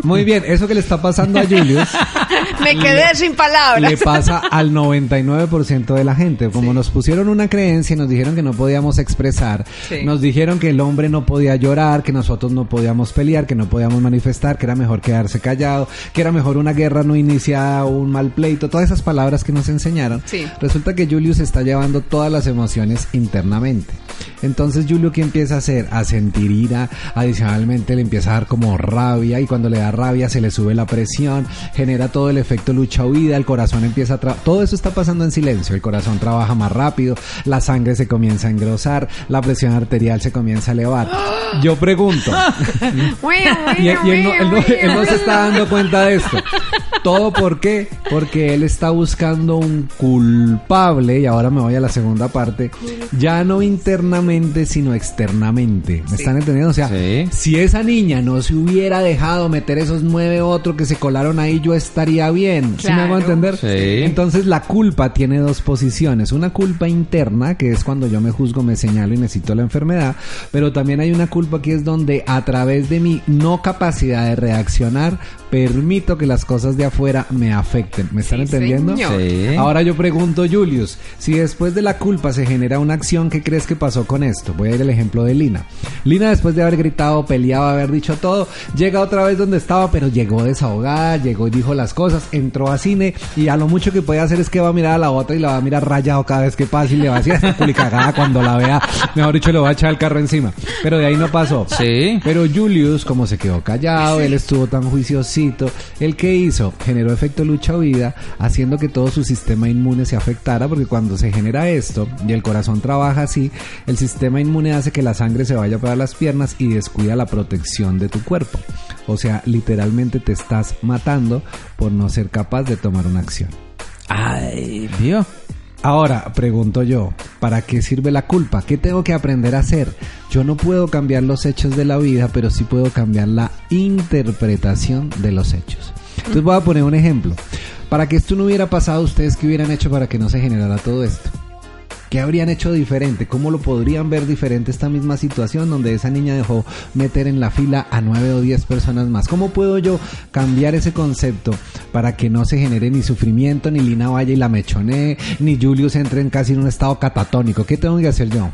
Speaker 3: Muy bien, eso que le está pasando a Julius (laughs)
Speaker 2: Me quedé sin palabras.
Speaker 3: le pasa al 99% de la gente. Como nos pusieron una creencia y nos dijeron que no podíamos expresar,
Speaker 2: Sí.
Speaker 3: nos dijeron que el hombre no podía llorar, que nosotros no podíamos pelear, que no podíamos manifestar, que era mejor quedarse callado, que era mejor una guerra no iniciada, un mal pleito, todas esas palabras que nos enseñaron.
Speaker 2: Sí.
Speaker 3: Resulta que Julius está llevando todas las emociones internamente. Entonces Julio que empieza a hacer, a sentir ira, adicionalmente le empieza a dar como rabia y cuando le da rabia se le sube la presión, genera todo el efecto lucha huida, el corazón empieza a todo eso está pasando en silencio, el corazón trabaja más rápido, la sangre se comienza a engrosar, la presión arterial se comienza a elevar. (gasps) Yo pregunto, (laughs) (laughs) y, y él, no, él no- él no se está dando cuenta de esto. ¿Todo por qué? Porque él está buscando un culpable, y ahora me voy a la segunda parte, ya no internamente, sino externamente. ¿Me están entendiendo? O sea,
Speaker 1: Sí.
Speaker 3: si esa niña no se hubiera dejado meter esos nueve otros que se colaron ahí, yo estaría bien. ¿Sí me hago entender?
Speaker 1: Sí.
Speaker 3: Entonces la culpa tiene dos posiciones. Una culpa interna, que es cuando yo me juzgo, me señalo y necesito la enfermedad. Pero también hay una culpa que es donde a través de mi no capacidad de reaccionar, permito que las cosas de afuera me afecten. ¿Me están
Speaker 2: Sí,
Speaker 3: entendiendo?
Speaker 2: señor.
Speaker 1: Sí.
Speaker 3: Ahora yo pregunto, Julius, si después de la culpa se genera una acción, ¿qué crees que pasó con esto? Voy a ir al ejemplo de Lina. Lina, después de haber gritado, peleado, haber dicho todo, llega otra vez donde estaba, pero llegó desahogada, llegó y dijo las cosas, entró a cine y a lo mucho que puede hacer es que va a mirar a la otra y la va a mirar rayado cada vez que pasa y le va a decir esta culicagada cuando la vea. Mejor dicho, le va a echar el carro encima. Pero de ahí no pasó.
Speaker 1: Sí.
Speaker 3: Pero Julius, como se quedó callado, él estuvo tan ¿el qué hizo? Generó efecto lucha huida, haciendo que todo su sistema inmune se afectara, porque cuando se genera esto y el corazón trabaja así, el sistema inmune hace que la sangre se vaya para las piernas y descuida la protección de tu cuerpo. O sea, literalmente te estás matando por no ser capaz de tomar una acción.
Speaker 1: Ay, vio.
Speaker 3: Ahora, pregunto yo, ¿para qué sirve la culpa? ¿Qué tengo que aprender a hacer? Yo no puedo cambiar los hechos de la vida, pero sí puedo cambiar la interpretación de los hechos. Entonces voy a poner un ejemplo. Para que esto no hubiera pasado, ¿ustedes qué hubieran hecho para que no se generara todo esto? ¿Qué habrían hecho diferente? ¿Cómo lo podrían ver diferente esta misma situación donde esa niña dejó meter en la fila a nueve o diez personas más? ¿Cómo puedo yo cambiar ese concepto para que no se genere ni sufrimiento, ni Lina vaya y la mechonee, ni Julius entre en casi en un estado catatónico? ¿Qué tengo que hacer yo?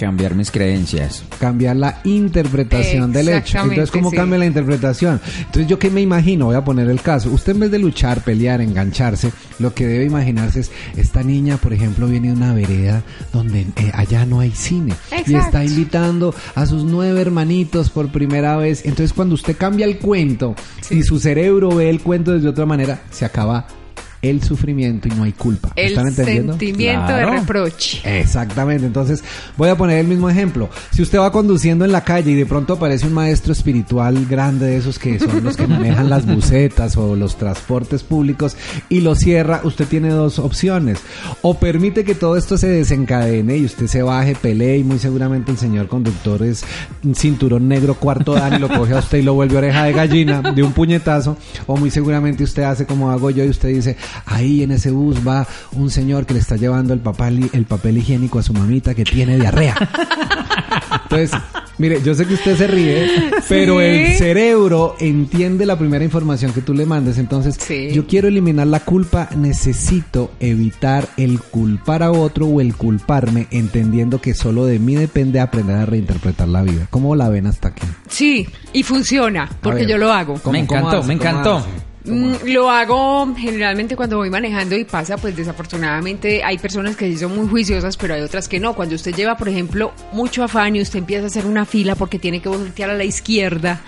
Speaker 1: Cambiar mis creencias.
Speaker 3: cambiar la interpretación del hecho. Entonces, ¿cómo
Speaker 2: sí.
Speaker 3: cambia la interpretación? Entonces, ¿yo qué me imagino? Voy a poner el caso. Usted en vez de luchar, pelear, engancharse, lo que debe imaginarse es, esta niña, por ejemplo, viene de una vereda donde eh, allá no hay cine. Y
Speaker 2: Exacto.
Speaker 3: está invitando a sus nueve hermanitos por primera vez. Entonces, cuando usted cambia el cuento y su cerebro ve el cuento desde otra manera, se acaba el sufrimiento y no hay culpa. ¿Me
Speaker 2: El
Speaker 3: ¿Están entendiendo?
Speaker 2: sentimiento
Speaker 1: Claro.
Speaker 2: de reproche.
Speaker 3: Exactamente, entonces voy a poner el mismo ejemplo. Si usted va conduciendo en la calle y de pronto aparece un maestro espiritual grande de esos que son los que manejan las bucetas o los transportes públicos y lo cierra, usted tiene dos opciones. O permite que todo esto se desencadene y usted se baje, pelee y muy seguramente el señor conductor es un cinturón negro cuarto dan y lo coge a usted y lo vuelve oreja de gallina de un puñetazo. O muy seguramente usted hace como hago yo y usted dice, ahí en ese bus va un señor que le está llevando el papel, el papel higiénico a su mamita que tiene diarrea. Entonces, mire, yo sé que usted se ríe, pero el cerebro entiende la primera información que tú le mandes. Entonces,
Speaker 2: Sí.
Speaker 3: yo quiero eliminar la culpa, necesito evitar el culpar a otro o el culparme, entendiendo que solo de mí depende aprender a reinterpretar la vida. ¿Cómo la ven hasta aquí?
Speaker 2: Sí, y funciona, porque
Speaker 3: ver.
Speaker 2: yo lo hago.
Speaker 3: ¿Cómo-
Speaker 1: me encantó,
Speaker 3: hace?
Speaker 1: me
Speaker 3: ¿Cómo
Speaker 1: encantó.
Speaker 2: Mm, lo hago generalmente cuando voy manejando y pasa, pues desafortunadamente hay personas que sí son muy juiciosas, pero hay otras que no. Cuando usted lleva, por ejemplo, mucho afán y usted empieza a hacer una fila porque tiene que voltear a la izquierda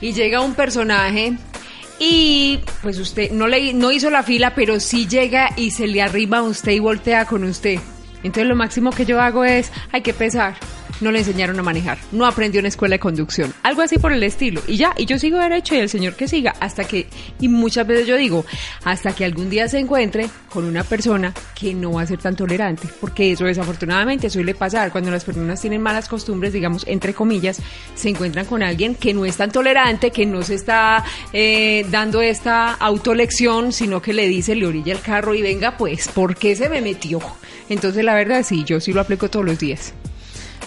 Speaker 2: y llega un personaje y pues usted no le no hizo la fila, pero sí llega y se le arriba a usted y voltea con usted. Entonces lo máximo que yo hago es, hay que pesar. No le enseñaron a manejar, no aprendió en escuela de conducción, algo así por el estilo. Y ya, y yo sigo derecho y el señor que siga hasta que, y muchas veces yo digo, hasta que algún día se encuentre con una persona que no va a ser tan tolerante, porque eso desafortunadamente suele pasar cuando las personas tienen malas costumbres, digamos, entre comillas, se encuentran con alguien que no es tan tolerante, que no se está eh, dando esta autolección, sino que le dice, le orilla el carro y venga, pues, ¿por qué se me metió? Entonces, la verdad, sí, yo sí lo aplico todos los días.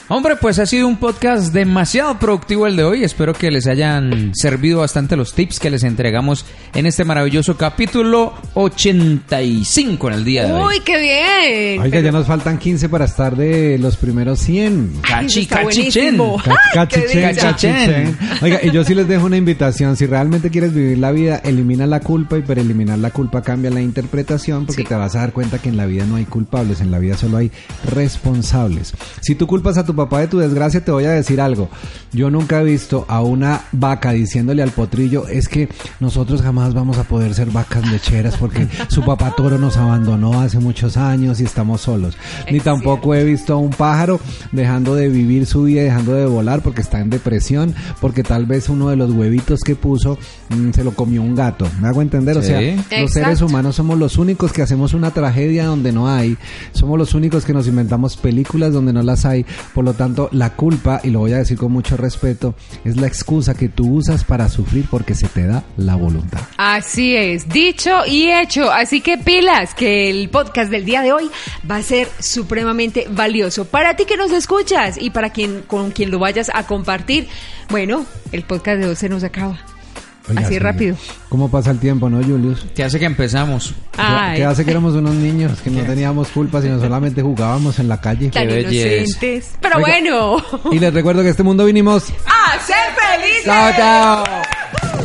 Speaker 1: Hombre, pues ha sido un podcast demasiado productivo el de hoy. Espero que les hayan servido bastante los tips que les entregamos en este maravilloso capítulo 85 en el día de hoy.
Speaker 2: ¡Uy, qué bien!
Speaker 3: Oiga, ya nos faltan 15 para estar de los primeros 100.
Speaker 2: Ay, eso
Speaker 1: Cachi, cachichen.
Speaker 2: buenísimo.
Speaker 3: Ca- (laughs)
Speaker 2: ¡Ay, qué
Speaker 3: cachichen, cachichen. Oiga, y yo sí les dejo una invitación. Si realmente quieres vivir la vida, elimina la culpa y para eliminar la culpa cambia la interpretación porque
Speaker 2: Sí.
Speaker 3: te vas a dar cuenta que en la vida no hay culpables, en la vida solo hay responsables. Si tú culpas a tu papá de tu desgracia, te voy a decir algo. Yo nunca he visto a una vaca diciéndole al potrillo, es que nosotros jamás vamos a poder ser vacas lecheras porque su papá toro nos abandonó hace muchos años y estamos solos. Ni tampoco he visto a un pájaro dejando de vivir su vida, dejando de volar porque está en depresión, porque tal vez uno de los huevitos que puso mm, se lo comió un gato. ¿Me hago entender? O sea, los seres humanos somos los únicos que hacemos una tragedia donde no hay, somos los únicos que nos inventamos películas donde no las hay. Por lo tanto, la culpa, y lo voy a decir con mucho respeto, es la excusa que tú usas para sufrir porque se te da la voluntad.
Speaker 2: Así es, dicho y hecho. Así que pilas, que el podcast del día de hoy va a ser supremamente valioso para ti que nos escuchas y para quien con quien lo vayas a compartir. Bueno, el podcast de hoy se nos acaba.
Speaker 3: Oiga,
Speaker 2: Así
Speaker 3: sí,
Speaker 2: rápido.
Speaker 3: ¿Cómo pasa el tiempo, no, Julius?
Speaker 1: Que hace que empezamos.
Speaker 2: Ay,
Speaker 3: Que hace que éramos unos niños que no teníamos culpa, sino solamente jugábamos en la calle.
Speaker 2: tan
Speaker 1: Qué
Speaker 2: inocentes. Pero
Speaker 3: Oiga.
Speaker 2: bueno,
Speaker 3: Y les recuerdo que este mundo vinimos.
Speaker 2: ¡a ser felices!
Speaker 3: ¡Chao, chao!